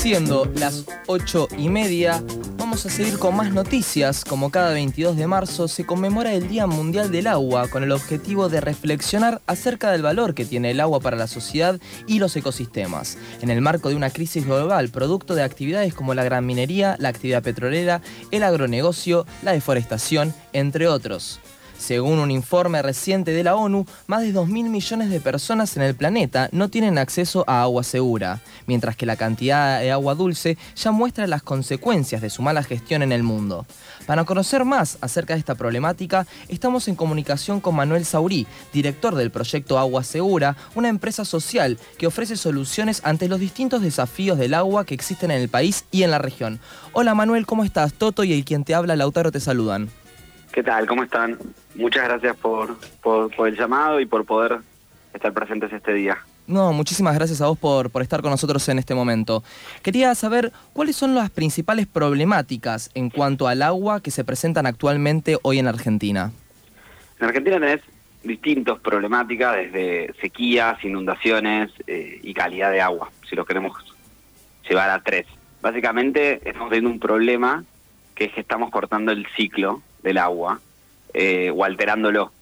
Siendo las 8 y media, vamos a seguir con más noticias. Como cada 22 de marzo se conmemora el Día Mundial del Agua con el objetivo de reflexionar acerca del valor que tiene el agua para la sociedad y los ecosistemas. En el marco de una crisis global, producto de actividades como la gran minería, la actividad petrolera, el agronegocio, la deforestación, entre otros. Según un informe reciente de la ONU, más de 2.000 millones de personas en el planeta no tienen acceso a agua segura, mientras que la cantidad de agua dulce ya muestra las consecuencias de su mala gestión en el mundo. Para conocer más acerca de esta problemática, estamos en comunicación con Manuel Saurí, director del proyecto Agua Segura, una empresa social que ofrece soluciones ante los distintos desafíos del agua que existen en el país y en la región. Hola Manuel, ¿cómo estás? Toto y el quien te habla, Lautaro, te saludan. ¿Qué tal? ¿Cómo están? Muchas gracias por, por, el llamado y por poder estar presentes este día. No, muchísimas gracias a vos por, por estar con nosotros en este momento. Quería saber cuáles son las principales problemáticas en cuanto al agua que se presentan actualmente hoy en Argentina. En Argentina tenés distintas problemáticas, desde sequías, inundaciones eh, y calidad de agua, si lo queremos llevar a tres. Básicamente estamos teniendo un problema que es que estamos cortando el ciclo del agua eh, o alterándolo.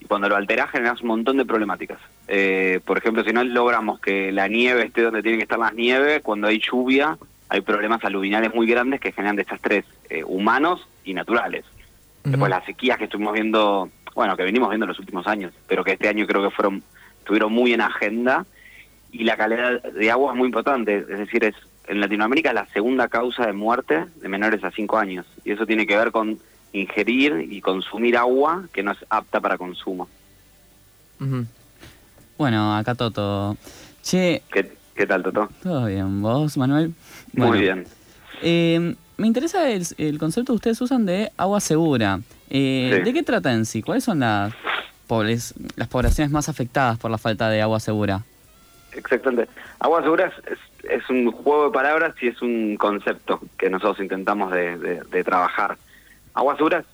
Y cuando lo alteras generas un montón de problemáticas. Eh, por ejemplo, si no logramos que la nieve esté donde tiene que estar la nieve, cuando hay lluvia hay problemas aluviales muy grandes que generan desastres eh, humanos y naturales. Después las sequías que estuvimos viendo, bueno, que venimos viendo en los últimos años, pero que este año creo que fueron estuvieron muy en agenda y la calidad de agua es muy importante, es decir, es en Latinoamérica la segunda causa de muerte de menores a 5 años y eso tiene que ver con ingerir y consumir agua que no es apta para consumo. Bueno, acá Toto. Che. ¿Qué, tal, Toto? Todo bien. ¿Vos, Manuel? Muy bien. Eh, me interesa el, concepto que ustedes usan de agua segura. Eh, ¿De qué trata en sí? ¿Cuáles son las, las poblaciones más afectadas por la falta de agua segura? Exactamente. Agua segura es, un juego de palabras y es un concepto que nosotros intentamos de trabajar. Agua segura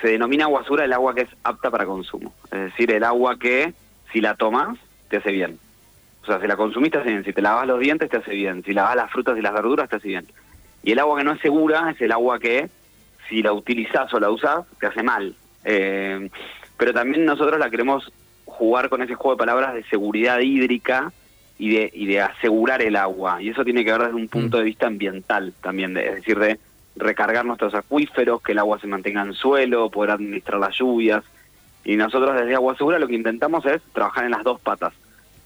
se denomina agua segura el agua que es apta para consumo. Es decir, el agua que si la tomas te hace bien. O sea, si la consumiste te hace bien. Si te lavas los dientes te hace bien. Si lavas las frutas y las verduras te hace bien. Y el agua que no es segura es el agua que si la utilizas o la usas te hace mal. Eh, pero también nosotros la queremos jugar con ese juego de palabras de seguridad hídrica y de, y de asegurar el agua. Y eso tiene que ver desde un punto mm. de vista ambiental también, es decir, de recargar nuestros acuíferos, que el agua se mantenga en suelo, poder administrar las lluvias. Y nosotros desde Agua Segura lo que intentamos es trabajar en las dos patas.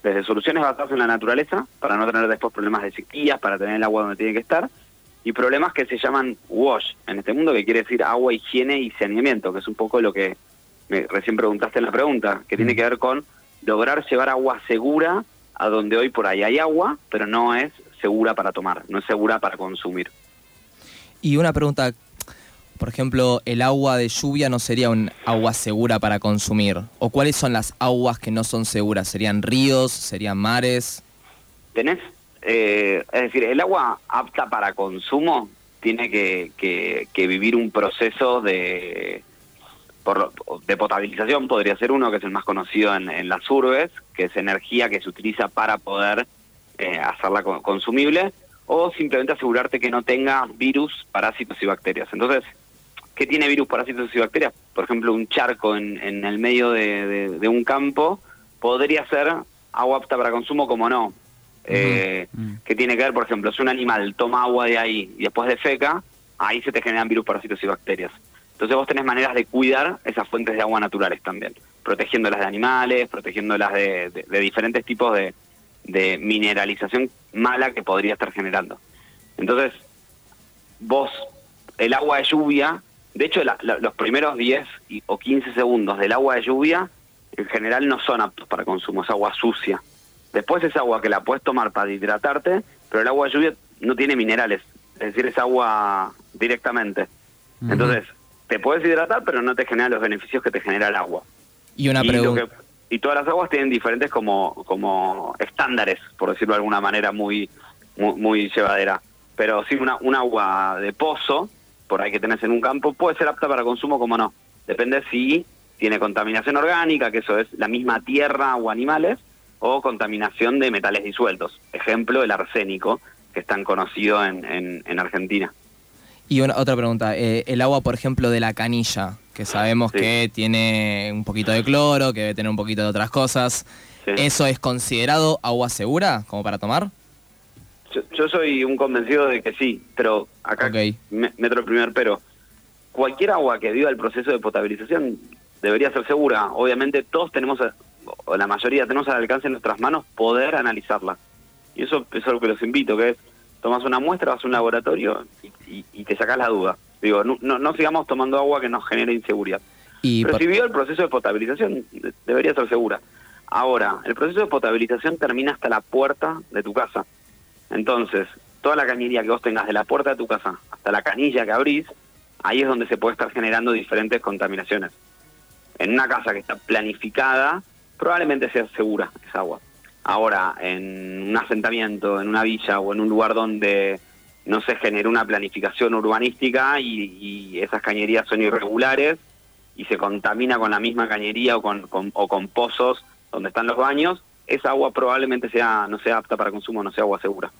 Desde soluciones basadas en la naturaleza, para no tener después problemas de sequías, para tener el agua donde tiene que estar, y problemas que se llaman WASH en este mundo, que quiere decir agua, higiene y saneamiento, que es un poco lo que me recién preguntaste en la pregunta, que tiene mm. que ver con lograr llevar agua segura a donde hoy por ahí hay agua, pero no es segura para tomar, no es segura para consumir. Y una pregunta, por ejemplo, ¿el agua de lluvia no sería un agua segura para consumir? ¿O cuáles son las aguas que no son seguras? ¿Serían ríos? ¿Serían mares? ¿Tenés? Eh, es decir, el agua apta para consumo tiene que, que, vivir un proceso de, por, de potabilización, podría ser uno que es el más conocido en, las urbes, que es energía que se utiliza para poder eh, hacerla consumible o simplemente asegurarte que no tenga virus, parásitos y bacterias. Entonces, ¿qué tiene virus, parásitos y bacterias? Por ejemplo, un charco en, en el medio de, un campo podría ser agua apta para consumo como no. Eh, mm. ¿Qué tiene que ver, por ejemplo, si un animal toma agua de ahí y después de feca, ahí se te generan virus, parásitos y bacterias. Entonces vos tenés maneras de cuidar esas fuentes de agua naturales también, protegiéndolas de animales, protegiéndolas de diferentes tipos de, de mineralización mala que podría estar generando. Entonces, vos, el agua de lluvia, de hecho los primeros 10 o 15 segundos del agua de lluvia en general no son aptos para consumo, es agua sucia. Después es agua que la puedes tomar para hidratarte, pero el agua de lluvia no tiene minerales, es decir, es agua directamente. Entonces, te puedes hidratar, pero no te genera los beneficios que te genera el agua. Y una pregunta y todas las aguas tienen diferentes como, como estándares, por decirlo de alguna manera muy, muy, llevadera. Pero sí, una, un agua de pozo, por ahí que tenés en un campo, puede ser apta para consumo como no. Depende si tiene contaminación orgánica, que eso es la misma tierra o animales, o contaminación de metales disueltos. Ejemplo, el arsénico, que es tan conocido en, en, Argentina. Y una, otra pregunta, eh, el agua, por ejemplo, de la canilla, que sabemos que tiene un poquito de cloro, que debe tener un poquito de otras cosas, ¿eso es considerado agua segura como para tomar? Yo, soy un convencido de que sí, pero acá me, meto el primer pero. Cualquier agua que viva el proceso de potabilización debería ser segura. Obviamente todos tenemos, o la mayoría tenemos al alcance en nuestras manos poder analizarla. Y eso es algo que los invito, que es, tomas una muestra, vas a un laboratorio y, te sacas la duda. Digo, no, no, sigamos tomando agua que nos genere inseguridad. Y Pero si el proceso de potabilización, debería ser segura. Ahora, el proceso de potabilización termina hasta la puerta de tu casa. Entonces, toda la cañería que vos tengas de la puerta de tu casa hasta la canilla que abrís, ahí es donde se puede estar generando diferentes contaminaciones. En una casa que está planificada, probablemente sea segura esa agua. Ahora, en un asentamiento, en una villa o en un lugar donde no se generó una planificación urbanística y, esas cañerías son irregulares y se contamina con la misma cañería o con, o con pozos donde están los baños, esa agua probablemente sea no sea apta para consumo, no sea agua segura.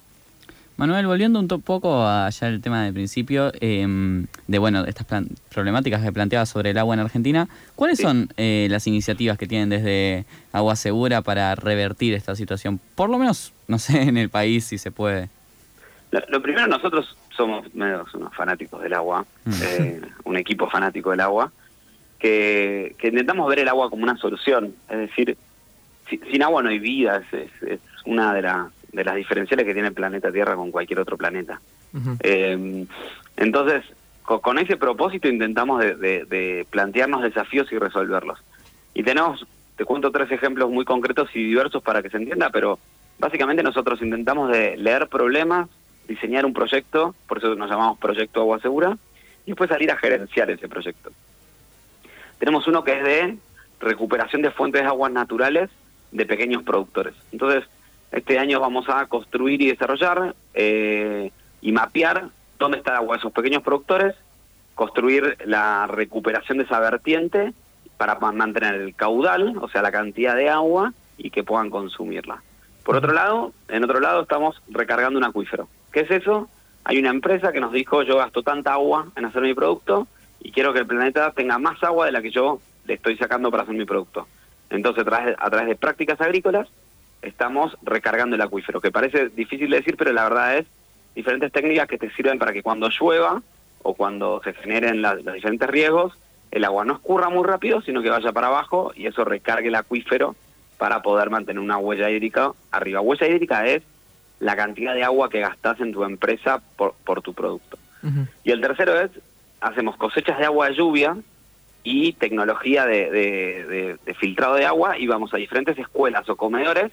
Manuel, volviendo un poco allá al tema del principio, em, de bueno, estas problemáticas que planteaba sobre el agua en Argentina, ¿cuáles son eh, las iniciativas que tienen desde Agua Segura para revertir esta situación? Por lo menos, no sé, en el país si se puede. Lo, primero, nosotros somos unos fanáticos del agua, mm. eh, un equipo fanático del agua, que, intentamos ver el agua como una solución, es decir, sin agua no hay vida, es, una de las de las diferenciales que tiene el planeta Tierra con cualquier otro planeta. Eh, entonces, con, ese propósito intentamos de, plantearnos desafíos y resolverlos. Y tenemos, te cuento tres ejemplos muy concretos y diversos para que se entienda, pero básicamente nosotros intentamos de leer problemas, diseñar un proyecto, por eso nos llamamos Proyecto Agua Segura, y después salir a gerenciar ese proyecto. Tenemos uno que es de recuperación de fuentes de aguas naturales de pequeños productores. Entonces, este año vamos a construir y desarrollar eh, y mapear dónde está el agua de esos pequeños productores, construir la recuperación de esa vertiente para mantener el caudal, o sea, la cantidad de agua y que puedan consumirla. Por otro lado, en otro lado estamos recargando un acuífero. ¿Qué es eso? Hay una empresa que nos dijo, yo gasto tanta agua en hacer mi producto y quiero que el planeta tenga más agua de la que yo le estoy sacando para hacer mi producto. Entonces, a través de prácticas agrícolas, estamos recargando el acuífero, que parece difícil de decir, pero la verdad es diferentes técnicas que te sirven para que cuando llueva o cuando se generen los diferentes riesgos, el agua no escurra muy rápido, sino que vaya para abajo y eso recargue el acuífero para poder mantener una huella hídrica arriba. Huella hídrica es la cantidad de agua que gastas en tu empresa por, por tu producto. Y el tercero es, hacemos cosechas de agua de lluvia y tecnología de, de filtrado de agua y vamos a diferentes escuelas o comedores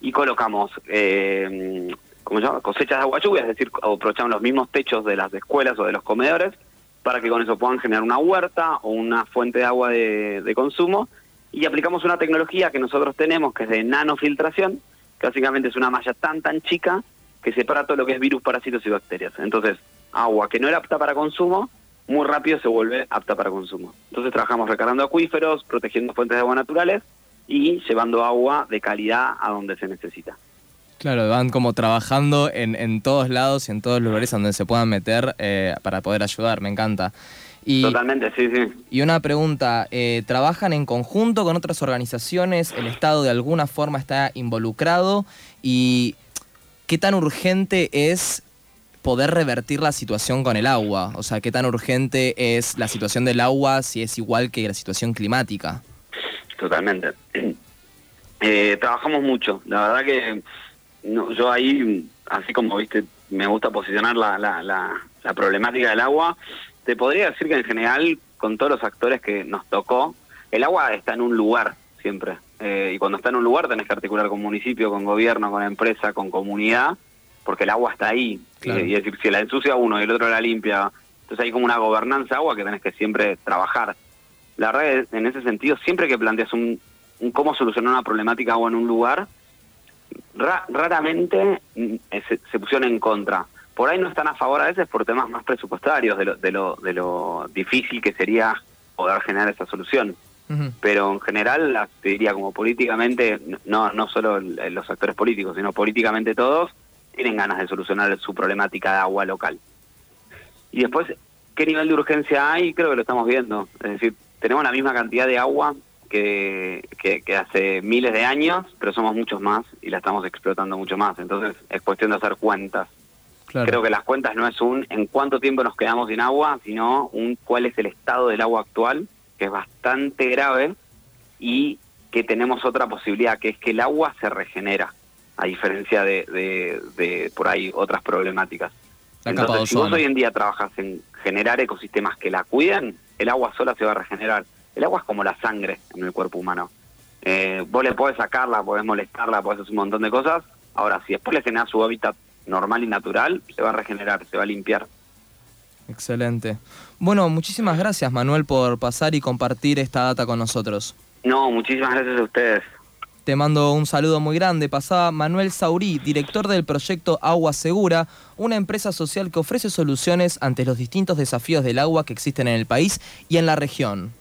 y colocamos eh, ¿cómo se llama? cosechas de agua lluvia, es decir, aprovechamos los mismos techos de las escuelas o de los comedores para que con eso puedan generar una huerta o una fuente de agua de, consumo y aplicamos una tecnología que nosotros tenemos que es de nanofiltración, que básicamente es una malla tan tan chica que separa todo lo que es virus, parásitos y bacterias. Entonces, agua que no era apta para consumo, muy rápido se vuelve apta para consumo. Entonces trabajamos recargando acuíferos, protegiendo fuentes de agua naturales y llevando agua de calidad a donde se necesita. Claro, van como trabajando en, en todos lados y en todos los lugares donde se puedan meter eh, para poder ayudar, me encanta. Y, Totalmente, sí, sí. Y una pregunta, eh, ¿trabajan en conjunto con otras organizaciones? ¿El Estado de alguna forma está involucrado? ¿Y qué tan urgente es poder revertir la situación con el agua? O sea, ¿qué tan urgente es la situación del agua si es igual que la situación climática? Totalmente. Eh, trabajamos mucho. La verdad que yo ahí, así como viste, me gusta posicionar la, la, la, problemática del agua. Te podría decir que en general, con todos los actores que nos tocó, el agua está en un lugar siempre. Eh, y cuando está en un lugar tenés que articular con municipio, con gobierno, con empresa, con comunidad, porque el agua está ahí. Y, y, decir, si la ensucia uno y el otro la limpia, entonces hay como una gobernanza agua que tenés que siempre trabajar la verdad en ese sentido, siempre que planteas un, cómo solucionar una problemática o en un lugar, raramente mm, se, pusieron en contra. Por ahí no están a favor a veces por temas más presupuestarios de lo, de lo, de lo difícil que sería poder generar esa solución. pero en general, te diría como políticamente, no, no solo los actores políticos, sino políticamente todos, tienen ganas de solucionar su problemática de agua local. Y después, ¿qué nivel de urgencia hay? Creo que lo estamos viendo. Es decir, tenemos la misma cantidad de agua que, que, hace miles de años, pero somos muchos más y la estamos explotando mucho más. Entonces, es cuestión de hacer cuentas. Creo que las cuentas no es un en cuánto tiempo nos quedamos sin agua, sino un cuál es el estado del agua actual, que es bastante grave, y que tenemos otra posibilidad, que es que el agua se regenera, a diferencia de, de, por ahí otras problemáticas. Entonces, si vos hoy en día trabajas en generar ecosistemas que la cuiden, el agua sola se va a regenerar. El agua es como la sangre en el cuerpo humano. Eh, vos le podés sacarla, podés molestarla, podés hacer un montón de cosas. Ahora, si después le generas su hábitat normal y natural, se va a regenerar, se va a limpiar. Excelente. Bueno, muchísimas gracias Manuel por pasar y compartir esta data con nosotros. No, muchísimas gracias a ustedes. Te mando un saludo muy grande. Pasaba Manuel Saurí, director del proyecto Agua Segura, una empresa social que ofrece soluciones ante los distintos desafíos del agua que existen en el país y en la región.